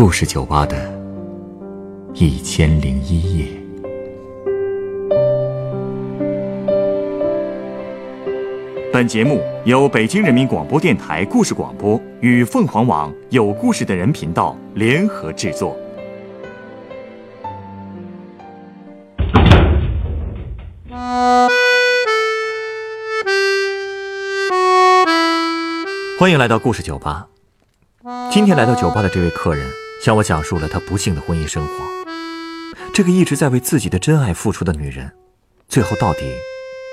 故事酒吧的一千零一夜。本节目由北京人民广播电台故事广播与凤凰网有故事的人频道联合制作。欢迎来到故事酒吧。今天来到酒吧的这位客人向我讲述了他不幸的婚姻生活。这个一直在为自己的真爱付出的女人，最后到底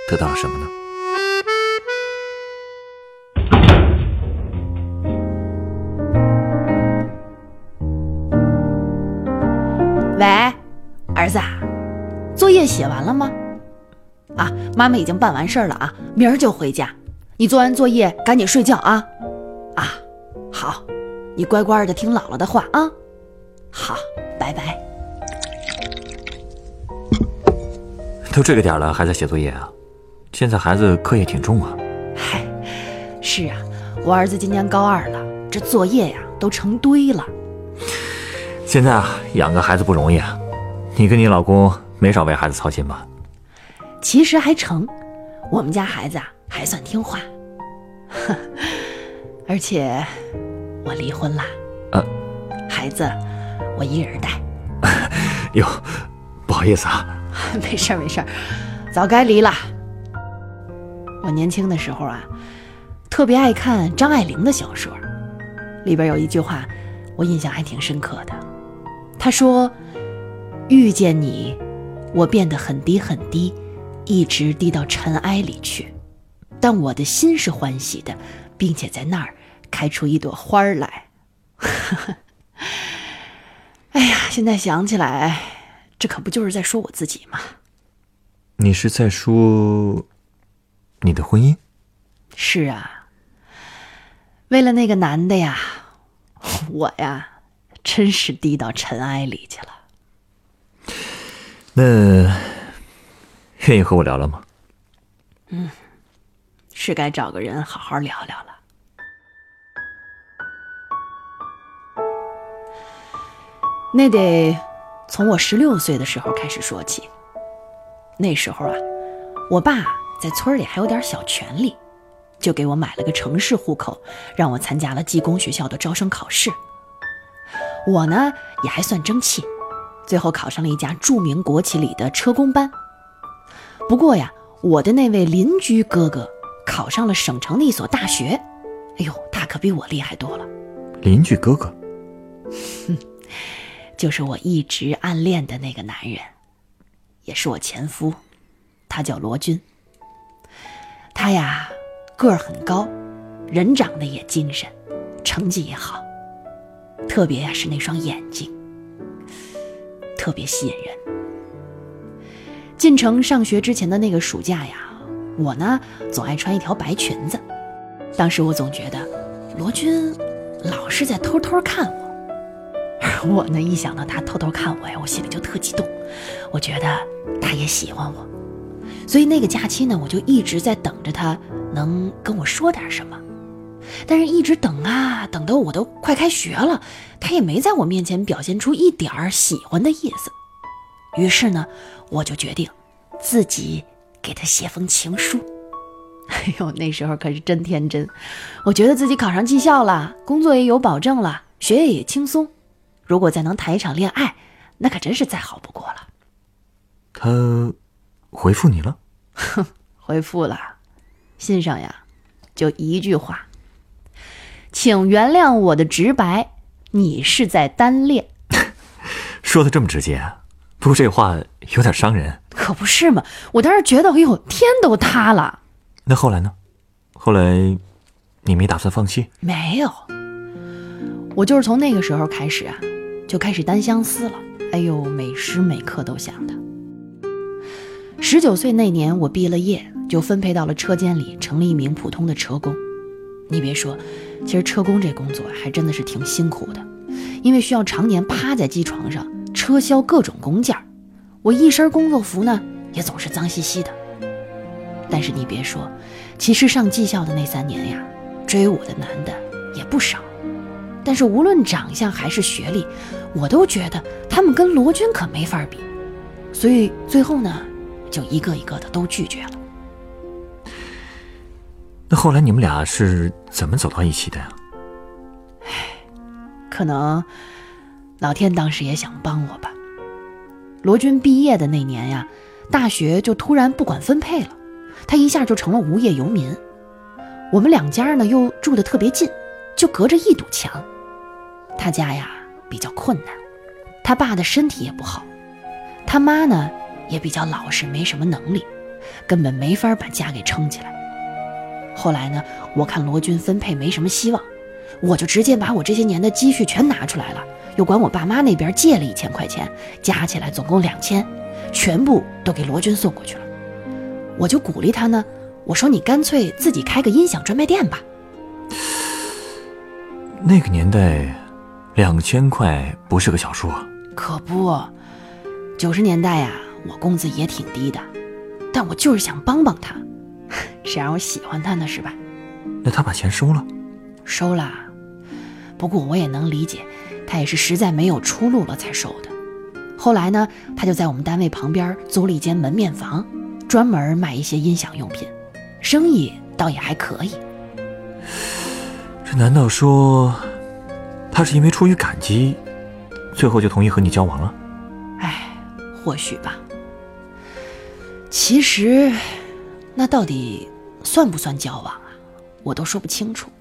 得到了什么呢？喂，儿子，作业写完了吗？啊，妈妈已经办完事儿了啊，明儿就回家。你做完作业赶紧睡觉啊！啊，好，你乖乖的听姥姥的话啊。好，拜拜。都这个点了还在写作业啊？现在孩子课业挺重啊。嗨，是啊，我儿子今年高二了，这作业呀都成堆了。现在啊，养个孩子不容易啊。你跟你老公没少为孩子操心吧？其实还成，我们家孩子啊还算听话，而且我离婚了，呃，孩子我一人带。哟，不好意思啊。没事儿没事儿，早该离了。我年轻的时候啊，特别爱看张爱玲的小说，里边有一句话，我印象还挺深刻的。她说：“遇见你，我变得很低很低。”一直低到尘埃里去，但我的心是欢喜的，并且在那儿开出一朵花儿来。哎呀，现在想起来，这可不就是在说我自己吗？你是在说你的婚姻？是啊，为了那个男的呀，我呀，真是低到尘埃里去了。那。愿意和我聊聊吗？嗯，是该找个人好好聊聊了。那得从我十六岁的时候开始说起。那时候啊，我爸在村里还有点小权利，就给我买了个城市户口，让我参加了技工学校的招生考试。我呢也还算争气，最后考上了一家著名国企里的车工班。不过呀，我的那位邻居哥哥考上了省城的一所大学，哎呦，他可比我厉害多了。邻居哥哥，哼，就是我一直暗恋的那个男人，也是我前夫，他叫罗军。他呀，个儿很高，人长得也精神，成绩也好，特别呀是那双眼睛，特别吸引人。进城上学之前的那个暑假呀，我呢总爱穿一条白裙子。当时我总觉得罗军老是在偷偷看我，我呢一想到他偷偷看我呀，我心里就特激动。我觉得他也喜欢我，所以那个假期呢，我就一直在等着他能跟我说点什么。但是，一直等啊等，到我都快开学了，他也没在我面前表现出一点儿喜欢的意思。于是呢，我就决定自己给他写封情书。哎呦，那时候可是真天真，我觉得自己考上技校了，工作也有保证了，学业也轻松。如果再能谈一场恋爱，那可真是再好不过了。他回复你了？哼，回复了。信上呀，就一句话：“请原谅我的直白，你是在单恋。”说的这么直接。啊不过这话有点伤人，可不是嘛！我当时觉得，哎呦，天都塌了。那后来呢？后来你没打算放弃？没有，我就是从那个时候开始啊，就开始单相思了。哎呦，每时每刻都想他。十九岁那年，我毕了业，就分配到了车间里，成了一名普通的车工。你别说，其实车工这工作还真的是挺辛苦的，因为需要常年趴在机床上。车削各种工件儿我一身工作服呢，也总是脏兮兮的。但是你别说，其实上技校的那三年呀，追我的男的也不少，但是无论长相还是学历，我都觉得他们跟罗军可没法比，所以最后呢，就一个一个的都拒绝了。那后来你们俩是怎么走到一起的呀？可能老天当时也想帮我吧。罗军毕业的那年呀，大学就突然不管分配了，他一下就成了无业游民。我们两家呢又住的特别近，就隔着一堵墙。他家呀比较困难，他爸的身体也不好，他妈呢也比较老实，没什么能力，根本没法把家给撑起来。后来呢，我看罗军分配没什么希望，我就直接把我这些年的积蓄全拿出来了，又管我爸妈那边借了一千块钱，加起来总共两千，全部都给罗军送过去了。我就鼓励他呢，我说你干脆自己开个音响专卖店吧。那个年代，两千块不是个小数啊。可不，九十年代呀，我工资也挺低的，但我就是想帮帮他，谁让我喜欢他呢，是吧？那他把钱收了？收了，不过我也能理解，他也是实在没有出路了才收的。后来呢，他就在我们单位旁边租了一间门面房，专门卖一些音响用品，生意倒也还可以。这难道说，他是因为出于感激，最后就同意和你交往了？唉，或许吧。其实，那到底算不算交往啊？我都说不清楚，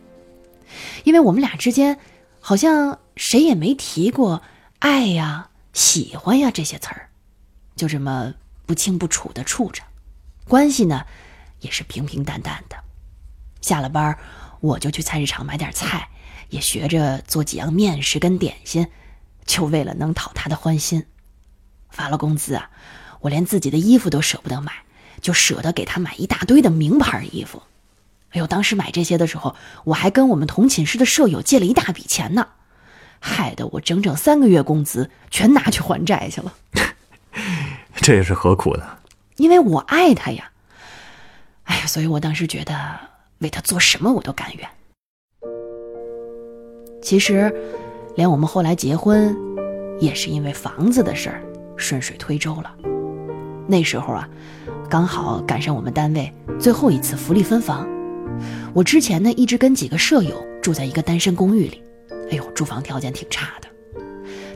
因为我们俩之间好像谁也没提过爱呀、喜欢呀这些词儿，就这么不清不楚的处着，关系呢也是平平淡淡的。下了班。我就去菜市场买点菜，也学着做几样面食跟点心，就为了能讨他的欢心。发了工资啊，我连自己的衣服都舍不得买，就舍得给他买一大堆的名牌衣服。哎呦，当时买这些的时候，我还跟我们同寝室的舍友借了一大笔钱呢，害得我整整三个月工资全拿去还债去了。这也是何苦呢？因为我爱他呀。哎呀，所以我当时觉得。为他做什么我都甘愿。其实，连我们后来结婚，也是因为房子的事儿顺水推舟了。那时候啊，刚好赶上我们单位最后一次福利分房。我之前呢一直跟几个舍友住在一个单身公寓里，哎呦，住房条件挺差的。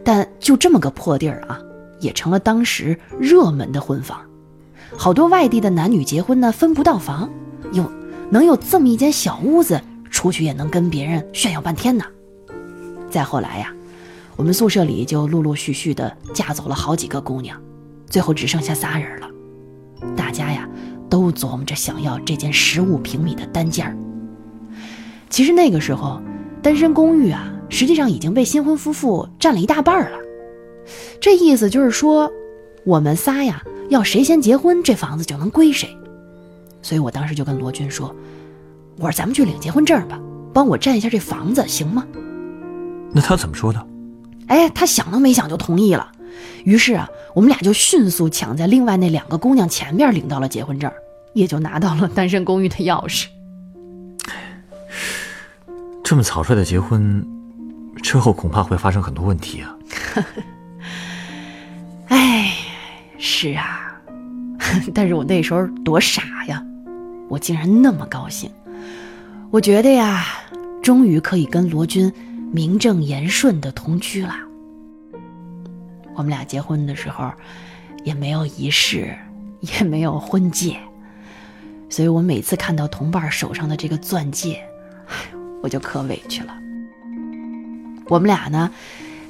但就这么个破地儿啊，也成了当时热门的婚房。好多外地的男女结婚呢分不到房，哟。能有这么一间小屋子，出去也能跟别人炫耀半天呢。再后来呀，我们宿舍里就陆陆续续的嫁走了好几个姑娘，最后只剩下仨人了。大家呀，都琢磨着想要这间十五平米的单间儿。其实那个时候，单身公寓啊，实际上已经被新婚夫妇占了一大半了。这意思就是说，我们仨呀，要谁先结婚，这房子就能归谁。所以我当时就跟罗军说：“我说咱们去领结婚证吧，帮我占一下这房子，行吗？”那他怎么说的？哎，他想都没想就同意了。于是啊，我们俩就迅速抢在另外那两个姑娘前面领到了结婚证，也就拿到了单身公寓的钥匙。这么草率的结婚，之后恐怕会发生很多问题啊！哎，是啊，但是我那时候多傻呀！我竟然那么高兴，我觉得呀，终于可以跟罗军名正言顺的同居了。我们俩结婚的时候，也没有仪式，也没有婚戒，所以我每次看到同伴手上的这个钻戒，我就可委屈了。我们俩呢，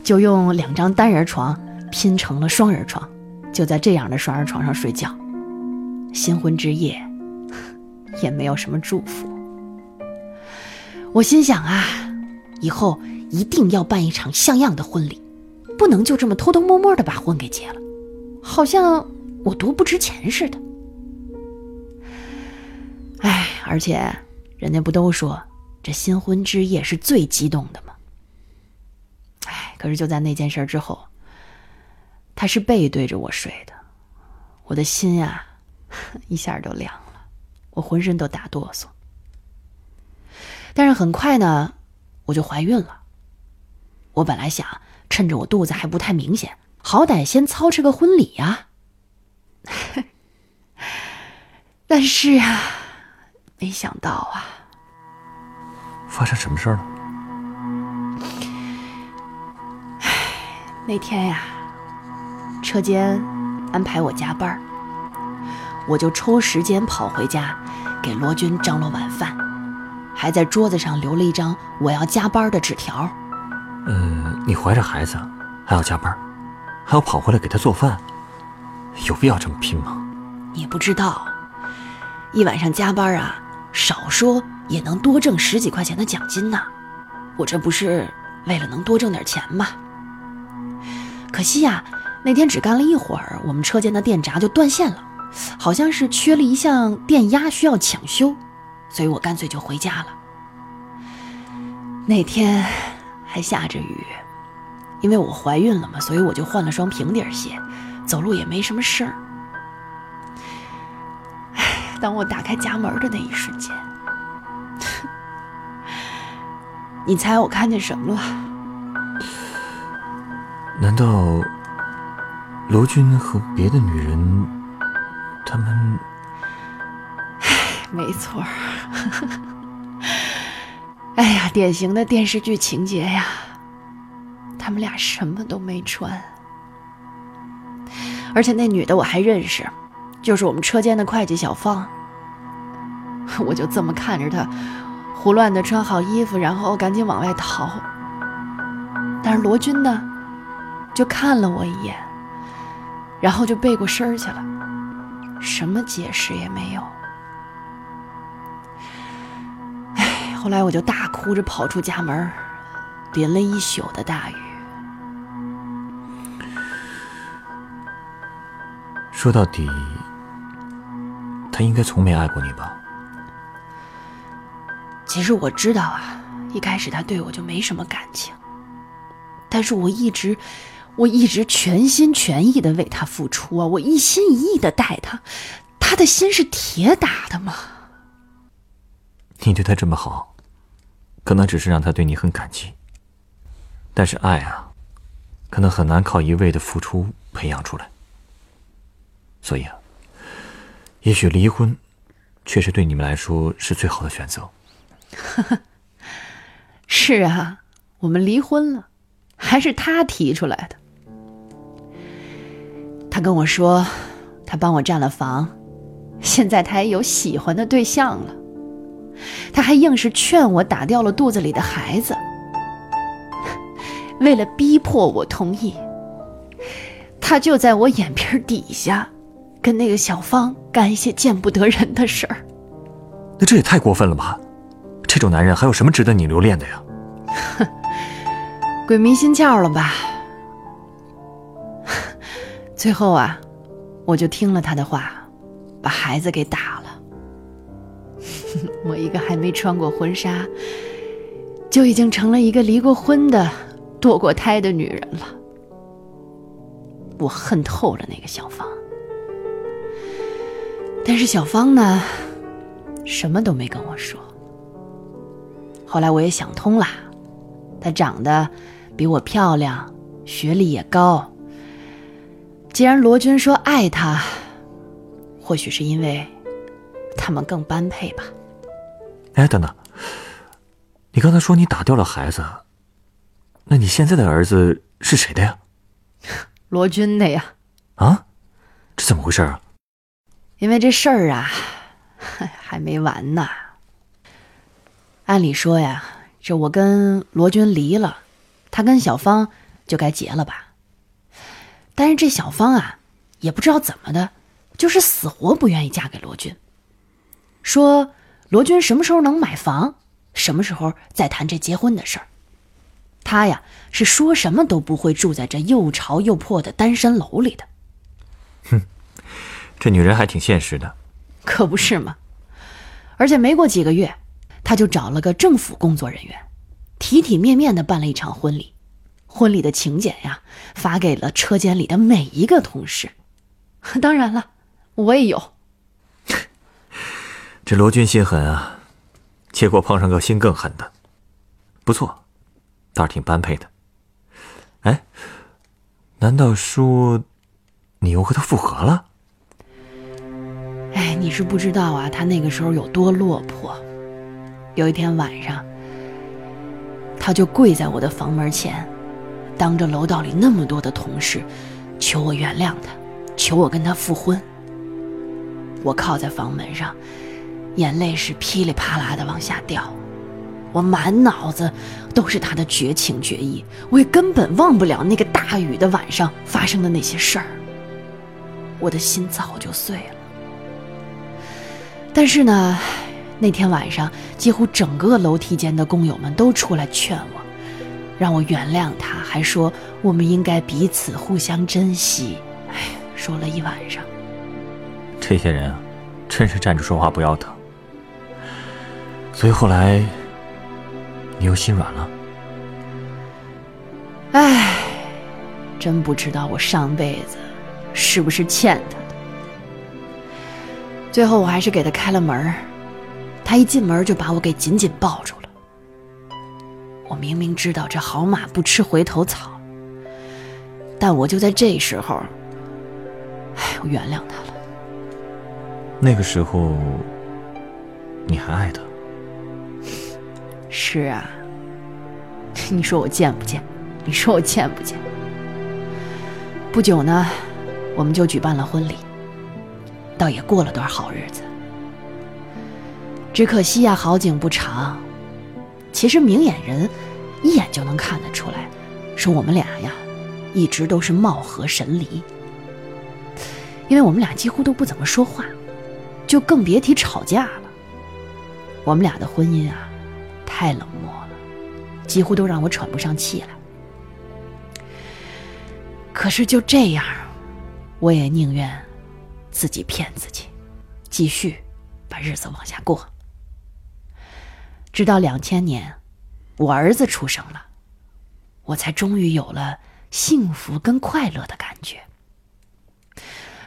就用两张单人床拼成了双人床，就在这样的双人床上睡觉。新婚之夜。也没有什么祝福。我心想啊，以后一定要办一场像样的婚礼，不能就这么偷偷摸摸的把婚给结了，好像我多不值钱似的。哎，而且人家不都说这新婚之夜是最激动的吗？哎，可是就在那件事之后，他是背对着我睡的，我的心呀，一下就凉了。我浑身都打哆嗦，但是很快呢，我就怀孕了。我本来想趁着我肚子还不太明显，好歹先操持个婚礼呀。但是啊，没想到啊，发生什么事儿了？那天呀，车间安排我加班，我就抽时间跑回家，给罗军张罗晚饭，还在桌子上留了一张我要加班的纸条。嗯，你怀着孩子还要加班，还要跑回来给他做饭，有必要这么拼吗？你不知道，一晚上加班啊，少说也能多挣十几块钱的奖金呢。我这不是为了能多挣点钱吗？可惜呀，那天只干了一会儿，我们车间的电闸就断线了，好像是缺了一项电压需要抢修，所以我干脆就回家了。那天还下着雨，因为我怀孕了嘛，所以我就换了双平底鞋，走路也没什么事儿。当我打开家门的那一瞬间，你猜我看见什么了？难道罗军和别的女人，他们？没错儿。哎呀，典型的电视剧情节呀！他们俩什么都没穿，而且那女的我还认识，就是我们车间的会计小芳。我就这么看着她，胡乱的穿好衣服，然后赶紧往外逃。但是罗军呢？就看了我一眼，然后就背过身去了，什么解释也没有。后来我就大哭着跑出家门，淋了一宿的大雨。说到底，他应该从没爱过你吧？其实我知道啊，一开始他对我就没什么感情，但是我一直。我一直全心全意的为他付出啊！我一心一意的待他，他的心是铁打的嘛？你对他这么好，可能只是让他对你很感激。但是爱啊，可能很难靠一味的付出培养出来。所以啊，也许离婚，确实对你们来说是最好的选择。是啊，我们离婚了，还是他提出来的。他跟我说，他帮我占了房，现在他也有喜欢的对象了。他还硬是劝我打掉了肚子里的孩子，为了逼迫我同意，他就在我眼皮底下跟那个小芳干一些见不得人的事儿。那这也太过分了吧！这种男人还有什么值得你留恋的呀？哼，鬼迷心窍了吧？最后啊，我就听了他的话，把孩子给打了。我一个还没穿过婚纱，就已经成了一个离过婚的、堕过胎的女人了。我恨透了那个小芳，但是小芳呢，什么都没跟我说。后来我也想通了，她长得比我漂亮，学历也高。既然罗军说爱她，或许是因为他们更般配吧。哎，等等，你刚才说你打掉了孩子，那你现在的儿子是谁的呀？罗军的呀。啊，这怎么回事啊？因为这事儿啊，还没完呢。按理说呀，这我跟罗军离了，他跟小芳就该结了吧。但是这小芳啊，也不知道怎么的，就是死活不愿意嫁给罗军。说罗军什么时候能买房，什么时候再谈这结婚的事儿。他呀是说什么都不会住在这又潮又破的单身楼里的。哼，这女人还挺现实的。可不是嘛。而且没过几个月，他就找了个政府工作人员，体体面面的办了一场婚礼。婚礼的请柬呀，发给了车间里的每一个同事。当然了，我也有。这罗军心狠啊，结果碰上个心更狠的。不错，倒是挺般配的。哎难道说你又和他复合了？哎，你是不知道啊，他那个时候有多落魄。有一天晚上，他就跪在我的房门前，当着楼道里那么多的同事，求我原谅他，求我跟他复婚。我靠在房门上，眼泪是噼里啪啦的往下掉。我满脑子都是他的绝情绝义，我也根本忘不了那个大雨的晚上发生的那些事儿。我的心早就碎了。但是呢，那天晚上几乎整个楼梯间的工友们都出来劝我，让我原谅他，还说我们应该彼此互相珍惜。哎，说了一晚上。这些人啊，真是站着说话不腰疼。所以后来。你又心软了？唉，真不知道我上辈子是不是欠他的。最后我还是给他开了门他一进门就把我给紧紧抱住了。我明明知道这好马不吃回头草，但我就在这时候，唉，我原谅他了。那个时候，你还爱他？是啊，你说我贱不贱？你说我贱不贱？不久呢，我们就举办了婚礼，倒也过了段好日子。只可惜呀，好景不长。其实明眼人一眼就能看得出来，说我们俩呀，一直都是貌合神离。因为我们俩几乎都不怎么说话，就更别提吵架了。我们俩的婚姻啊。太冷漠了，几乎都让我喘不上气来。可是就这样，我也宁愿自己骗自己，继续把日子往下过。直到两千年，我儿子出生了，我才终于有了幸福跟快乐的感觉。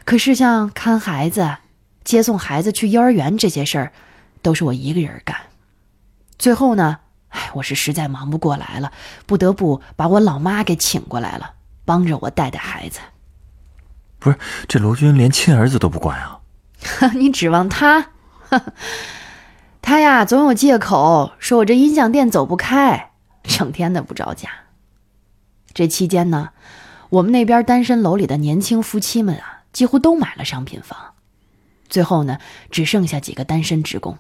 可是像看孩子、接送孩子去幼儿园这些事儿，都是我一个人干。最后呢，哎，我是实在忙不过来了，不得不把我老妈给请过来了，帮着我带带孩子。不是，这罗军连亲儿子都不管啊？你指望他？他呀，总有借口说我这音像店走不开，整天的不着家。这期间呢，我们那边单身楼里的年轻夫妻们啊，几乎都买了商品房，最后呢，只剩下几个单身职工。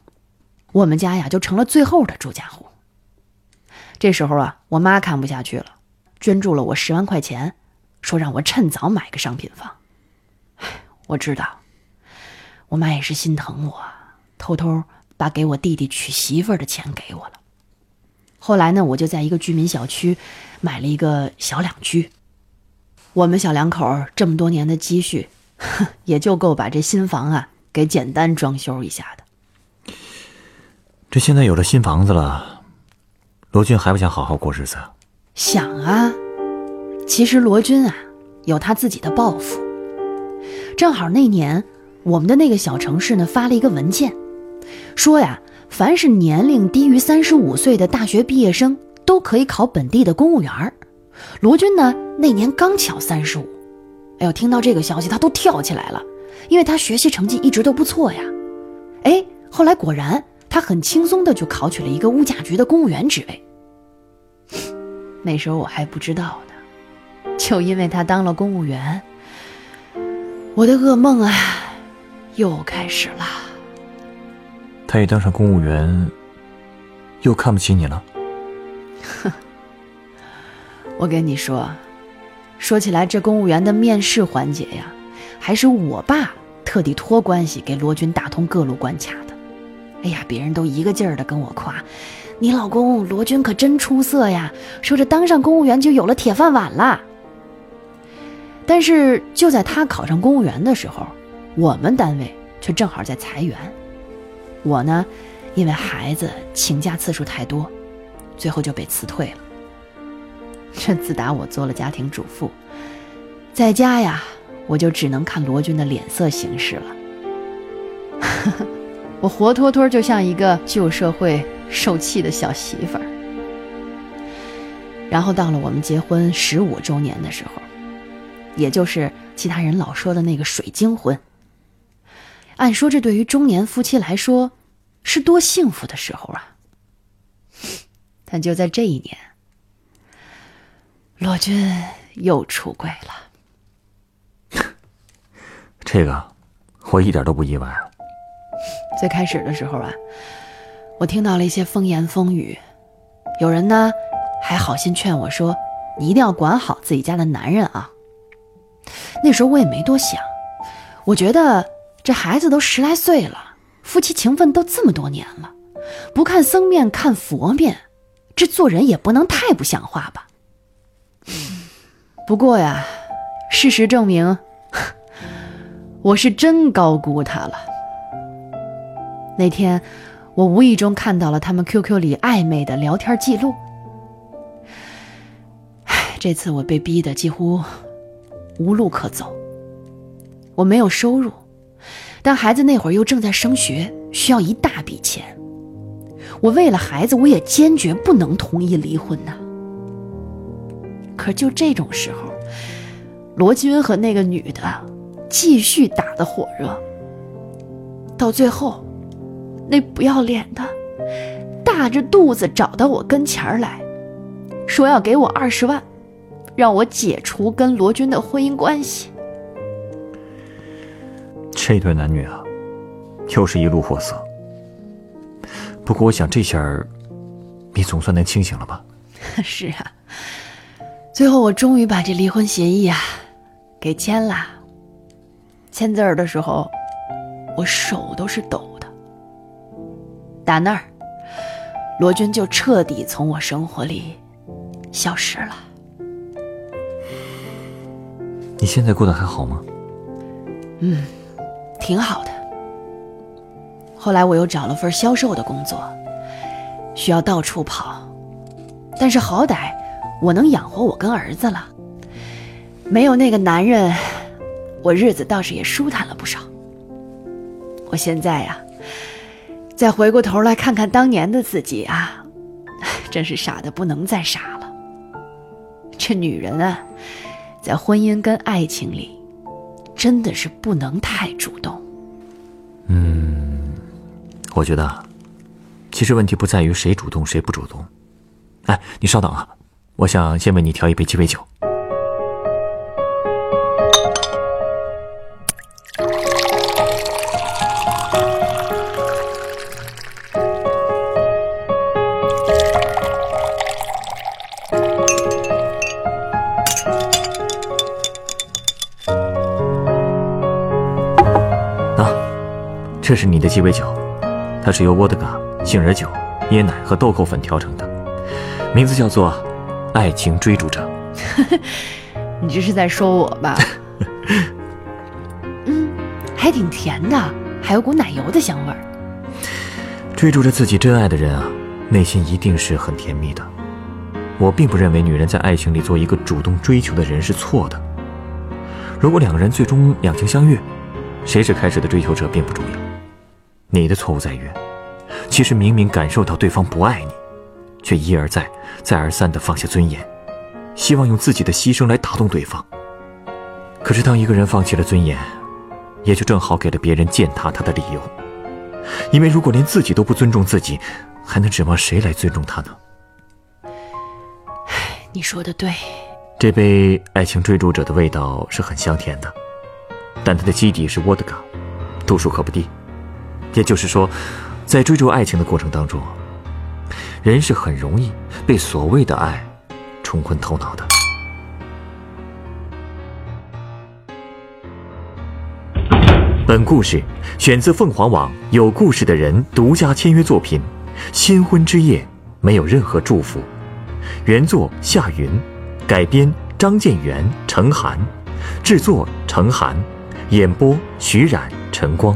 我们家呀，就成了最后的住家户。这时候啊，我妈看不下去了，捐助了我十万块钱，说让我趁早买个商品房。我知道，我妈也是心疼我，偷偷把给我弟弟娶媳妇的钱给我了。后来呢，我就在一个居民小区买了一个小两居。我们小两口这么多年的积蓄，也就够把这新房啊给简单装修一下的。这现在有了新房子了，罗军还不想好好过日子？想啊，其实罗军啊，有他自己的抱负。正好那年，我们的那个小城市呢发了一个文件，说呀，凡是年龄低于三十五岁的大学毕业生都可以考本地的公务员。罗军呢那年刚巧三十五，哎呦，听到这个消息他都跳起来了，因为他学习成绩一直都不错呀。哎，后来果然。他很轻松的就考取了一个物价局的公务员职位。那时候我还不知道呢，就因为他当了公务员，我的噩梦啊，又开始了。他一当上公务员，又看不起你了？哼，我跟你说，说起来这公务员的面试环节呀，还是我爸特地托关系给罗军打通各路关卡。哎呀，别人都一个劲儿的跟我夸，你老公罗军可真出色呀！说这当上公务员就有了铁饭碗了。但是就在他考上公务员的时候，我们单位却正好在裁员。我呢，因为孩子请假次数太多，最后就被辞退了。这自打我做了家庭主妇，在家呀，我就只能看罗军的脸色行事了。我活脱脱就像一个旧社会受气的小媳妇儿。然后到了我们结婚十五周年的时候，也就是其他人老说的那个水晶婚。按说这对于中年夫妻来说，是多幸福的时候啊！但就在这一年，罗军又出轨了。这个我一点都不意外。最开始的时候啊，我听到了一些风言风语，有人呢还好心劝我说：“你一定要管好自己家的男人啊。”那时候我也没多想，我觉得这孩子都十来岁了，夫妻情分都这么多年了，不看僧面看佛面，这做人也不能太不像话吧。不过呀，事实证明，我是真高估他了。那天，我无意中看到了他们 QQ 里暧昧的聊天记录。唉，这次我被逼得几乎无路可走。我没有收入，但孩子那会儿又正在升学，需要一大笔钱。我为了孩子，我也坚决不能同意离婚呐。可就这种时候，罗军和那个女的继续打得火热，到最后。那不要脸的，大着肚子找到我跟前儿来，说要给我二十万，让我解除跟罗军的婚姻关系。这对男女啊，又是一路货色。不过我想这下你总算能清醒了吧？是啊，最后我终于把这离婚协议啊给签了。签字儿的时候，我手都是抖。打那儿，罗军就彻底从我生活里消失了。你现在过得还好吗？嗯，挺好的。后来我又找了份销售的工作，需要到处跑，但是好歹我能养活我跟儿子了。没有那个男人，我日子倒是也舒坦了不少。我现在呀。再回过头来看看当年的自己啊，真是傻的不能再傻了。这女人啊，在婚姻跟爱情里，真的是不能太主动。嗯，我觉得，其实问题不在于谁主动谁不主动。哎，你稍等啊，我想先为你调一杯鸡尾酒。这是你的鸡尾酒，它是由沃德嘎、杏仁酒、椰奶和豆蔻粉调成的，名字叫做《爱情追逐者》。你这是在说我吧？嗯，还挺甜的，还有股奶油的香味儿。追逐着自己真爱的人啊，内心一定是很甜蜜的。我并不认为女人在爱情里做一个主动追求的人是错的。如果两个人最终两情相悦，谁是开始的追求者并不重要。你的错误在于，其实明明感受到对方不爱你，却一而再、再而三地放下尊严，希望用自己的牺牲来打动对方。可是，当一个人放弃了尊严，也就正好给了别人践踏他的理由。因为如果连自己都不尊重自己，还能指望谁来尊重他呢？你说的对。这杯爱情追逐者的味道是很香甜的，但它的基底是沃德嘎，度数可不低。也就是说，在追逐爱情的过程当中，人是很容易被所谓的爱冲昏头脑的。本故事选自凤凰网有故事的人独家签约作品《新婚之夜》，没有任何祝福。原作夏云，改编张建元、程涵，制作程涵，演播徐冉、陈光。